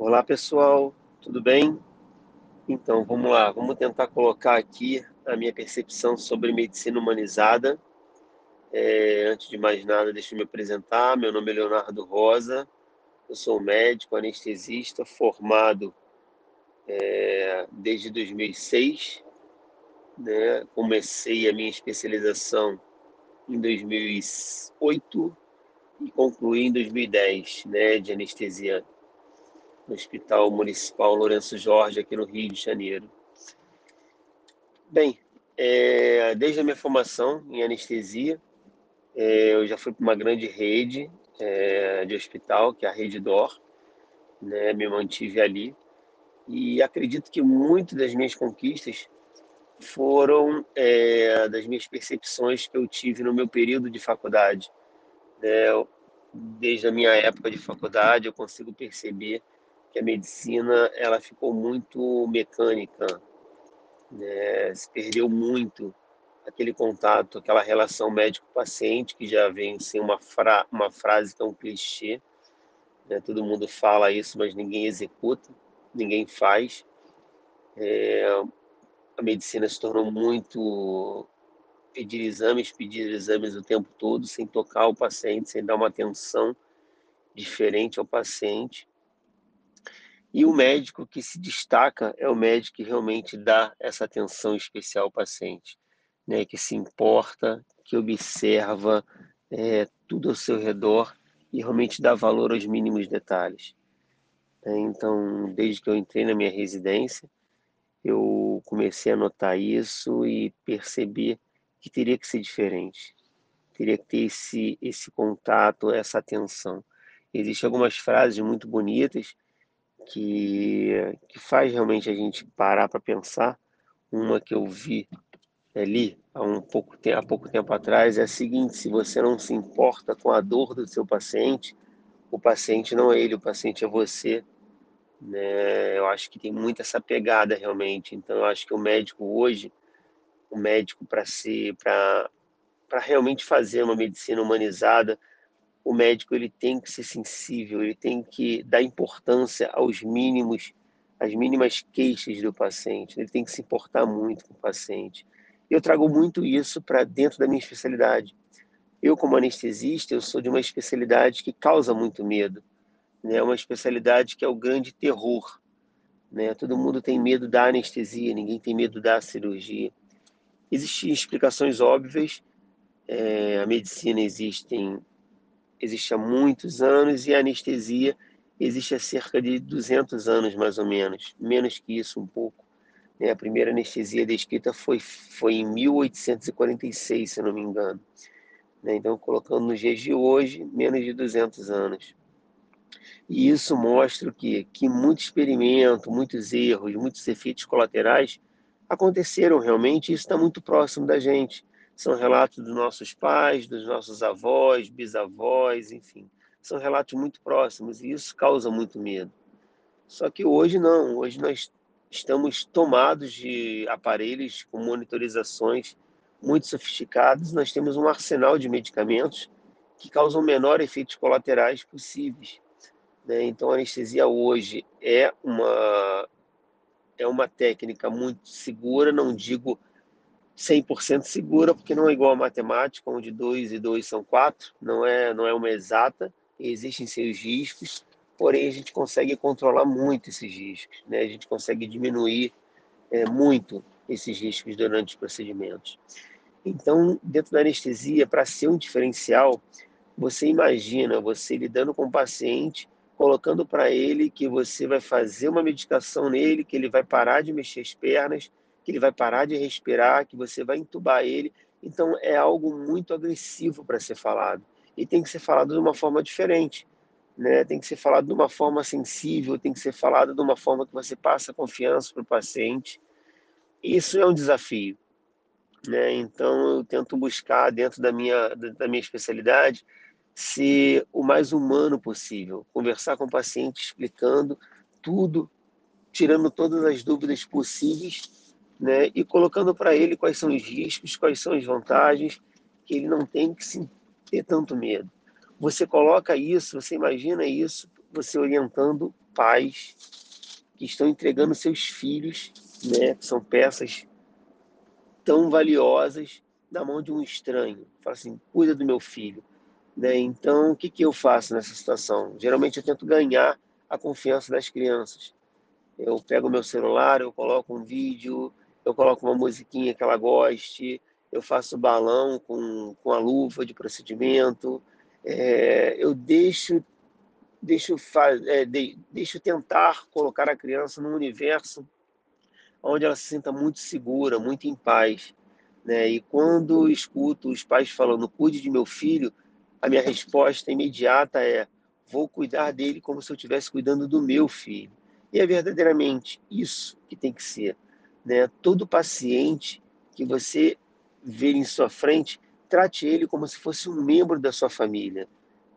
Olá pessoal, tudo bem? Então vamos lá, vamos tentar colocar aqui a minha percepção sobre medicina humanizada. É, antes de mais nada, deixa eu me apresentar. Meu nome é Leonardo Rosa, eu sou médico anestesista formado é, desde 2006. Né? Comecei a minha especialização em 2008 e concluí em 2010 né, de anestesia no Hospital Municipal Lourenço Jorge, aqui no Rio de Janeiro. Bem, é, desde a minha formação em anestesia, é, eu já fui para uma grande rede é, de hospital, que é a Rede DOR, né, me mantive ali, e acredito que muito das minhas conquistas foram é, das minhas percepções que eu tive no meu período de faculdade. Né? Desde a minha época de faculdade, eu consigo perceber a medicina ela ficou muito mecânica, né? se perdeu muito aquele contato, aquela relação médico-paciente que já vem sem uma, fra uma frase tão clichê, né? todo mundo fala isso, mas ninguém executa, ninguém faz. É, a medicina se tornou muito pedir exames, pedir exames o tempo todo, sem tocar o paciente, sem dar uma atenção diferente ao paciente. E o médico que se destaca é o médico que realmente dá essa atenção especial ao paciente, né? que se importa, que observa é, tudo ao seu redor e realmente dá valor aos mínimos detalhes. É, então, desde que eu entrei na minha residência, eu comecei a notar isso e perceber que teria que ser diferente, teria que ter esse, esse contato, essa atenção. Existem algumas frases muito bonitas que, que faz realmente a gente parar para pensar. Uma que eu vi ali há, um pouco, há pouco tempo atrás é a seguinte: se você não se importa com a dor do seu paciente, o paciente não é ele, o paciente é você. Né? Eu acho que tem muito essa pegada realmente. Então, eu acho que o médico hoje, o médico para ser, para realmente fazer uma medicina humanizada, o médico ele tem que ser sensível, ele tem que dar importância aos mínimos, às mínimas queixas do paciente, ele tem que se importar muito com o paciente. Eu trago muito isso para dentro da minha especialidade. Eu, como anestesista, eu sou de uma especialidade que causa muito medo. É né? uma especialidade que é o grande terror. Né? Todo mundo tem medo da anestesia, ninguém tem medo da cirurgia. Existem explicações óbvias. É, a medicina existem existe há muitos anos e a anestesia existe há cerca de 200 anos, mais ou menos, menos que isso um pouco. Né? A primeira anestesia descrita foi, foi em 1846, se não me engano. Né? Então, colocando nos dias de hoje, menos de 200 anos. E isso mostra que, que muito experimento, muitos erros, muitos efeitos colaterais aconteceram realmente, e isso está muito próximo da gente são relatos dos nossos pais, dos nossos avós, bisavós, enfim. São relatos muito próximos e isso causa muito medo. Só que hoje não, hoje nós estamos tomados de aparelhos com monitorizações muito sofisticados, nós temos um arsenal de medicamentos que causam menor efeitos colaterais possíveis. Né? Então, a anestesia hoje é uma, é uma técnica muito segura, não digo 100% segura, porque não é igual a matemática, onde 2 e 2 são 4, não é, não é uma exata, existem seus riscos, porém a gente consegue controlar muito esses riscos, né? a gente consegue diminuir é, muito esses riscos durante os procedimentos. Então, dentro da anestesia, para ser um diferencial, você imagina você lidando com o paciente, colocando para ele que você vai fazer uma medicação nele, que ele vai parar de mexer as pernas, que ele vai parar de respirar, que você vai entubar ele. Então é algo muito agressivo para ser falado e tem que ser falado de uma forma diferente, né? Tem que ser falado de uma forma sensível, tem que ser falado de uma forma que você passa confiança para o paciente. Isso é um desafio, né? Então eu tento buscar dentro da minha da minha especialidade ser o mais humano possível, conversar com o paciente explicando tudo, tirando todas as dúvidas possíveis né, e colocando para ele quais são os riscos, quais são as vantagens, que ele não tem que se ter tanto medo. Você coloca isso, você imagina isso, você orientando pais que estão entregando seus filhos, né, que são peças tão valiosas, na mão de um estranho. Fala assim, cuida do meu filho. Né? Então, o que, que eu faço nessa situação? Geralmente eu tento ganhar a confiança das crianças. Eu pego meu celular, eu coloco um vídeo, eu coloco uma musiquinha que ela goste, eu faço balão com, com a luva de procedimento, é, eu deixo deixo, é, de, deixo tentar colocar a criança num universo onde ela se sinta muito segura, muito em paz. Né? E quando escuto os pais falando, cuide de meu filho, a minha resposta imediata é: vou cuidar dele como se eu estivesse cuidando do meu filho. E é verdadeiramente isso que tem que ser. Né? Todo paciente que você ver em sua frente, trate ele como se fosse um membro da sua família.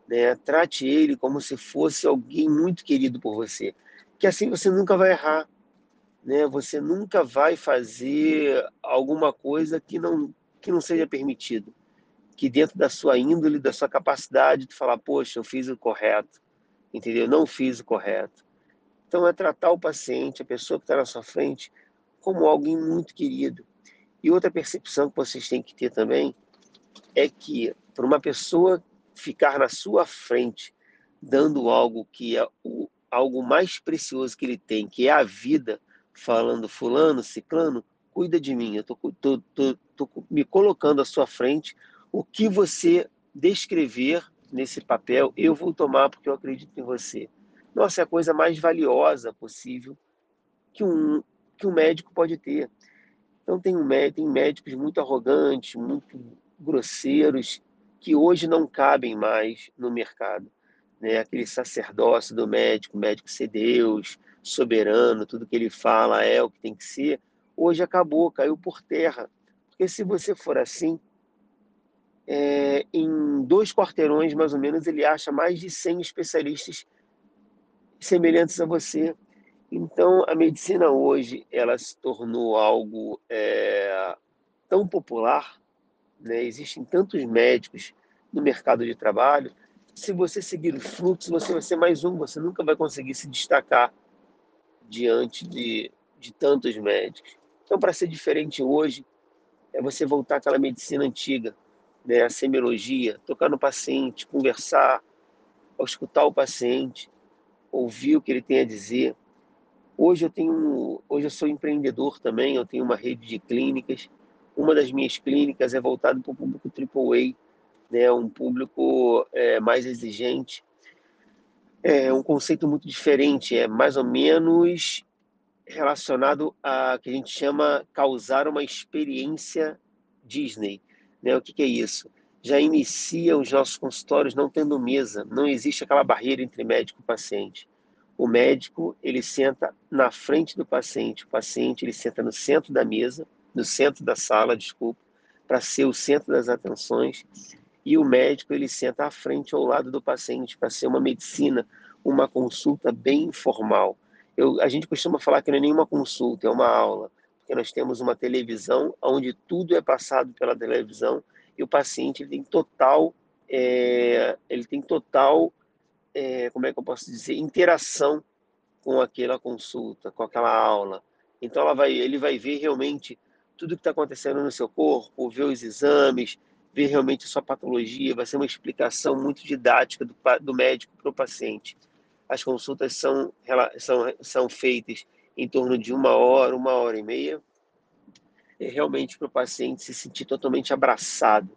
Né? Trate ele como se fosse alguém muito querido por você. Que assim você nunca vai errar. Né? Você nunca vai fazer alguma coisa que não, que não seja permitido que dentro da sua índole, da sua capacidade de falar, poxa, eu fiz o correto, entendeu? Não fiz o correto. Então é tratar o paciente, a pessoa que está na sua frente, como alguém muito querido. E outra percepção que vocês têm que ter também é que para uma pessoa ficar na sua frente, dando algo que é o algo mais precioso que ele tem, que é a vida, falando fulano, ciclano, cuida de mim, eu estou me colocando à sua frente o que você descrever nesse papel, eu vou tomar porque eu acredito em você. Nossa, é a coisa mais valiosa possível que um, que um médico pode ter. Então, tem, tem médicos muito arrogantes, muito grosseiros, que hoje não cabem mais no mercado. Né? Aquele sacerdócio do médico, médico ser Deus, soberano, tudo que ele fala é o que tem que ser, hoje acabou, caiu por terra. Porque se você for assim, é, em dois quarteirões, mais ou menos, ele acha mais de 100 especialistas semelhantes a você. Então, a medicina hoje ela se tornou algo é, tão popular, né? existem tantos médicos no mercado de trabalho. Se você seguir o fluxo, você vai ser mais um, você nunca vai conseguir se destacar diante de, de tantos médicos. Então, para ser diferente hoje, é você voltar àquela medicina antiga, né, a semiologia, tocar no paciente, conversar, escutar o paciente, ouvir o que ele tem a dizer. Hoje eu tenho, hoje eu sou empreendedor também, eu tenho uma rede de clínicas. Uma das minhas clínicas é voltada para o público AAA, né, um público é, mais exigente. É um conceito muito diferente, é mais ou menos relacionado a que a gente chama causar uma experiência Disney. Né? O que, que é isso? Já inicia os nossos consultórios não tendo mesa, não existe aquela barreira entre médico e paciente. O médico ele senta na frente do paciente, o paciente ele senta no centro da mesa, no centro da sala, desculpa, para ser o centro das atenções, e o médico ele senta à frente ao lado do paciente para ser uma medicina, uma consulta bem informal. Eu, a gente costuma falar que não é nenhuma consulta, é uma aula porque nós temos uma televisão onde tudo é passado pela televisão e o paciente ele tem total, é, ele tem total, é, como é que eu posso dizer, interação com aquela consulta, com aquela aula. Então ela vai, ele vai ver realmente tudo que está acontecendo no seu corpo, ver os exames, ver realmente a sua patologia, vai ser uma explicação muito didática do, do médico para o paciente. As consultas são, são, são feitas em torno de uma hora, uma hora e meia, é realmente para o paciente se sentir totalmente abraçado.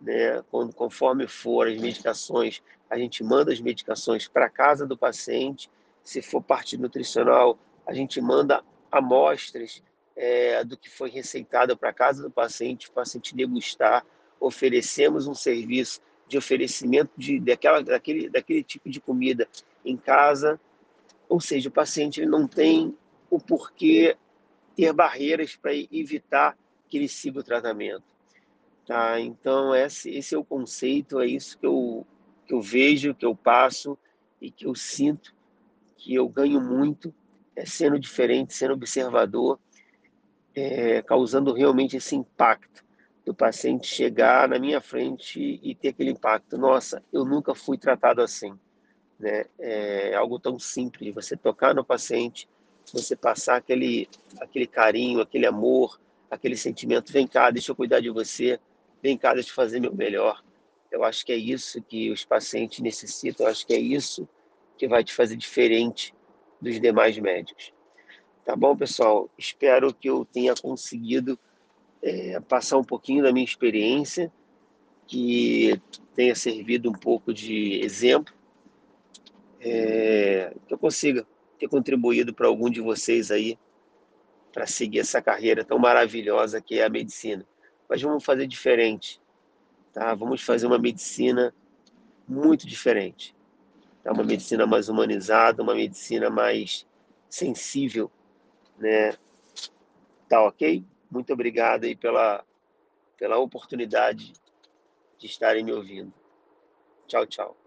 Né? Conforme for as medicações, a gente manda as medicações para casa do paciente. Se for parte nutricional, a gente manda amostras é, do que foi receitado para casa do paciente, o paciente degustar. Oferecemos um serviço de oferecimento de, daquele, daquele tipo de comida em casa. Ou seja, o paciente não tem o porquê ter barreiras para evitar que ele siga o tratamento. Tá? Então, esse, esse é o conceito, é isso que eu, que eu vejo, que eu passo e que eu sinto que eu ganho muito é sendo diferente, sendo observador, é, causando realmente esse impacto do paciente chegar na minha frente e ter aquele impacto. Nossa, eu nunca fui tratado assim. né? É algo tão simples, você tocar no paciente, você passar aquele, aquele carinho, aquele amor, aquele sentimento, vem cá, deixa eu cuidar de você, deixa eu fazer meu melhor. Eu acho que é isso que os pacientes necessitam, eu acho que é isso que vai te fazer diferente dos demais médicos. Tá bom, pessoal? Espero que eu tenha conseguido é, passar um pouquinho da minha experiência, que tenha servido um pouco de exemplo é, que eu consiga ter contribuído para algum de vocês aí para seguir essa carreira tão maravilhosa que é a medicina. Mas vamos fazer diferente, tá? Vamos fazer uma medicina muito diferente. Tá? Uma medicina mais humanizada, uma medicina mais sensível, né? Tá ok? Muito obrigado aí pela, pela oportunidade de estarem me ouvindo. Tchau, tchau.